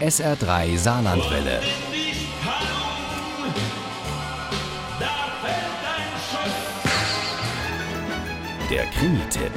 SR3 Saarlandwelle. Der Krimi-Tipp.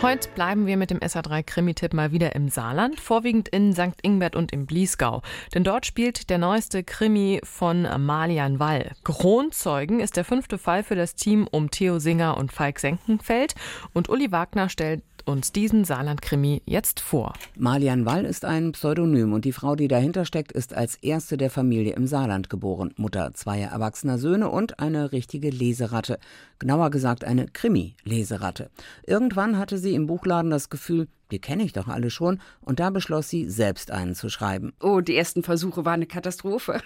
Heute bleiben wir mit dem SA3 Krimi-Tipp mal wieder im Saarland, vorwiegend in St. Ingbert und im Bliesgau. Denn dort spielt der neueste Krimi von Malian Wall. Kronzeugen ist der fünfte Fall für das Team um Theo Singer und Falk Senkenfeld. Und Uli Wagner stellt uns diesen Saarland-Krimi jetzt vor. Malian Wall ist ein Pseudonym und die Frau, die dahinter steckt, ist als erste der Familie im Saarland geboren. Mutter zweier erwachsener Söhne und eine richtige Leseratte. Genauer gesagt eine Krimi-Leseratte. Irgendwann hatte sie im Buchladen das Gefühl, die kenne ich doch alle schon, und da beschloss sie, selbst einen zu schreiben. Oh, die ersten Versuche waren eine Katastrophe.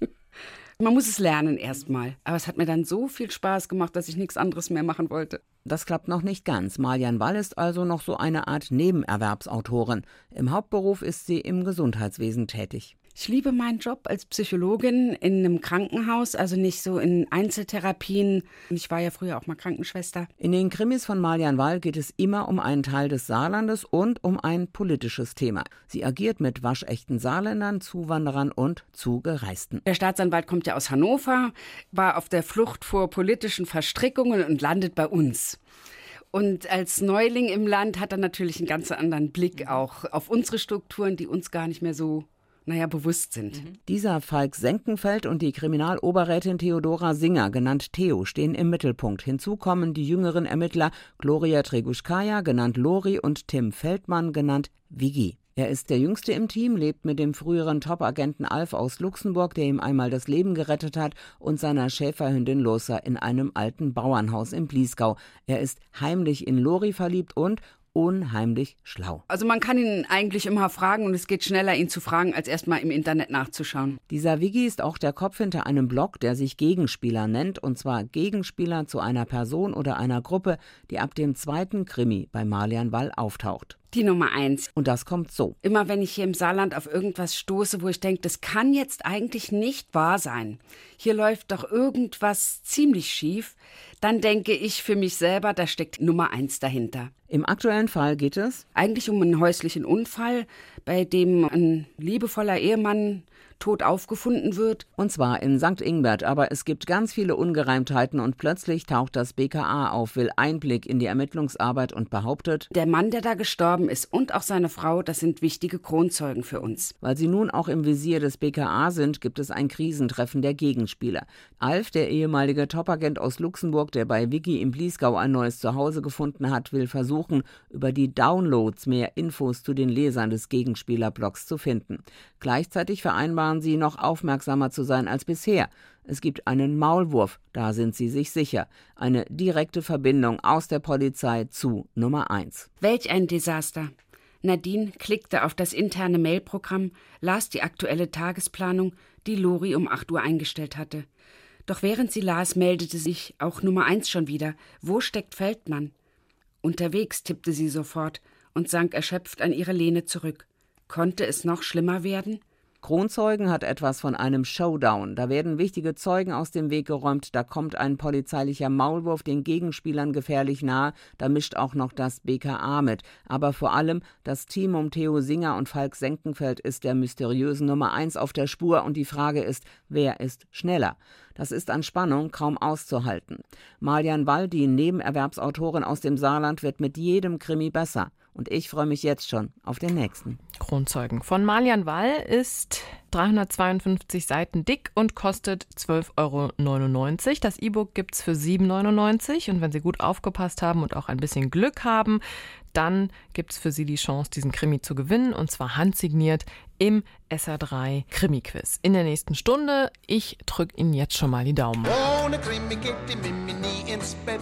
Man muss es lernen erstmal. Aber es hat mir dann so viel Spaß gemacht, dass ich nichts anderes mehr machen wollte. Das klappt noch nicht ganz. Malian Wall ist also noch so eine Art Nebenerwerbsautorin. Im Hauptberuf ist sie im Gesundheitswesen tätig. Ich liebe meinen Job als Psychologin in einem Krankenhaus, also nicht so in Einzeltherapien. Ich war ja früher auch mal Krankenschwester. In den Krimis von Malian Wall geht es immer um einen Teil des Saarlandes und um ein politisches Thema. Sie agiert mit waschechten Saarländern, Zuwanderern und Zugereisten. Der Staatsanwalt kommt ja aus Hannover, war auf der Flucht vor politischen Verstrickungen und landet bei uns. Und als Neuling im Land hat er natürlich einen ganz anderen Blick auch auf unsere Strukturen, die uns gar nicht mehr so naja, bewusst sind. Mhm. Dieser Falk Senkenfeld und die Kriminaloberrätin Theodora Singer, genannt Theo, stehen im Mittelpunkt. Hinzu kommen die jüngeren Ermittler Gloria Treguschkaya, genannt Lori, und Tim Feldmann, genannt Vigi. Er ist der Jüngste im Team, lebt mit dem früheren Top-Agenten Alf aus Luxemburg, der ihm einmal das Leben gerettet hat, und seiner Schäferhündin Losa in einem alten Bauernhaus im Bliesgau. Er ist heimlich in Lori verliebt und unheimlich schlau. Also man kann ihn eigentlich immer fragen und es geht schneller, ihn zu fragen, als erstmal im Internet nachzuschauen. Dieser Wiki ist auch der Kopf hinter einem Blog, der sich Gegenspieler nennt, und zwar Gegenspieler zu einer Person oder einer Gruppe, die ab dem zweiten Krimi bei Malian Wall auftaucht. Die Nummer eins. Und das kommt so. Immer wenn ich hier im Saarland auf irgendwas stoße, wo ich denke, das kann jetzt eigentlich nicht wahr sein. Hier läuft doch irgendwas ziemlich schief. Dann denke ich für mich selber, da steckt Nummer eins dahinter. Im aktuellen Fall geht es eigentlich um einen häuslichen Unfall, bei dem ein liebevoller Ehemann tot aufgefunden wird. Und zwar in St. Ingbert, aber es gibt ganz viele Ungereimtheiten und plötzlich taucht das BKA auf, will Einblick in die Ermittlungsarbeit und behauptet, der Mann, der da gestorben ist und auch seine Frau, das sind wichtige Kronzeugen für uns. Weil sie nun auch im Visier des BKA sind, gibt es ein Krisentreffen der Gegenspieler. Alf, der ehemalige Topagent aus Luxemburg, der bei Vicky im Bliesgau ein neues Zuhause gefunden hat, will versuchen, über die Downloads mehr Infos zu den Lesern des Gegenspielerblogs zu finden. Gleichzeitig vereinbaren sie noch aufmerksamer zu sein als bisher. Es gibt einen Maulwurf, da sind sie sich sicher. Eine direkte Verbindung aus der Polizei zu Nummer 1. Welch ein Desaster. Nadine klickte auf das interne Mailprogramm, las die aktuelle Tagesplanung, die Lori um 8 Uhr eingestellt hatte. Doch während sie las, meldete sich auch Nummer 1 schon wieder. Wo steckt Feldmann? Unterwegs tippte sie sofort und sank erschöpft an ihre Lehne zurück. Konnte es noch schlimmer werden? Kronzeugen hat etwas von einem Showdown. Da werden wichtige Zeugen aus dem Weg geräumt, da kommt ein polizeilicher Maulwurf den Gegenspielern gefährlich nahe, da mischt auch noch das BKA mit. Aber vor allem das Team um Theo Singer und Falk Senkenfeld ist der mysteriösen Nummer eins auf der Spur und die Frage ist, wer ist schneller? Das ist an Spannung kaum auszuhalten. Malian Wall, die Nebenerwerbsautorin aus dem Saarland, wird mit jedem Krimi besser. Und ich freue mich jetzt schon auf den nächsten. Kronzeugen von Malian Wall ist 352 Seiten dick und kostet 12,99 Euro. Das E-Book gibt es für 7,99 Euro. Und wenn Sie gut aufgepasst haben und auch ein bisschen Glück haben, dann gibt es für Sie die Chance, diesen Krimi zu gewinnen. Und zwar handsigniert im SR3 Krimi-Quiz. In der nächsten Stunde. Ich drücke Ihnen jetzt schon mal die Daumen. Ohne Krimi geht die Mimi nie ins Bett.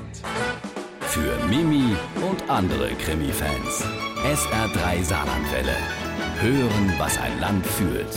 Für Mimi und andere Krimi-Fans. SR3 Saarlandwelle. Hören, was ein Land fühlt.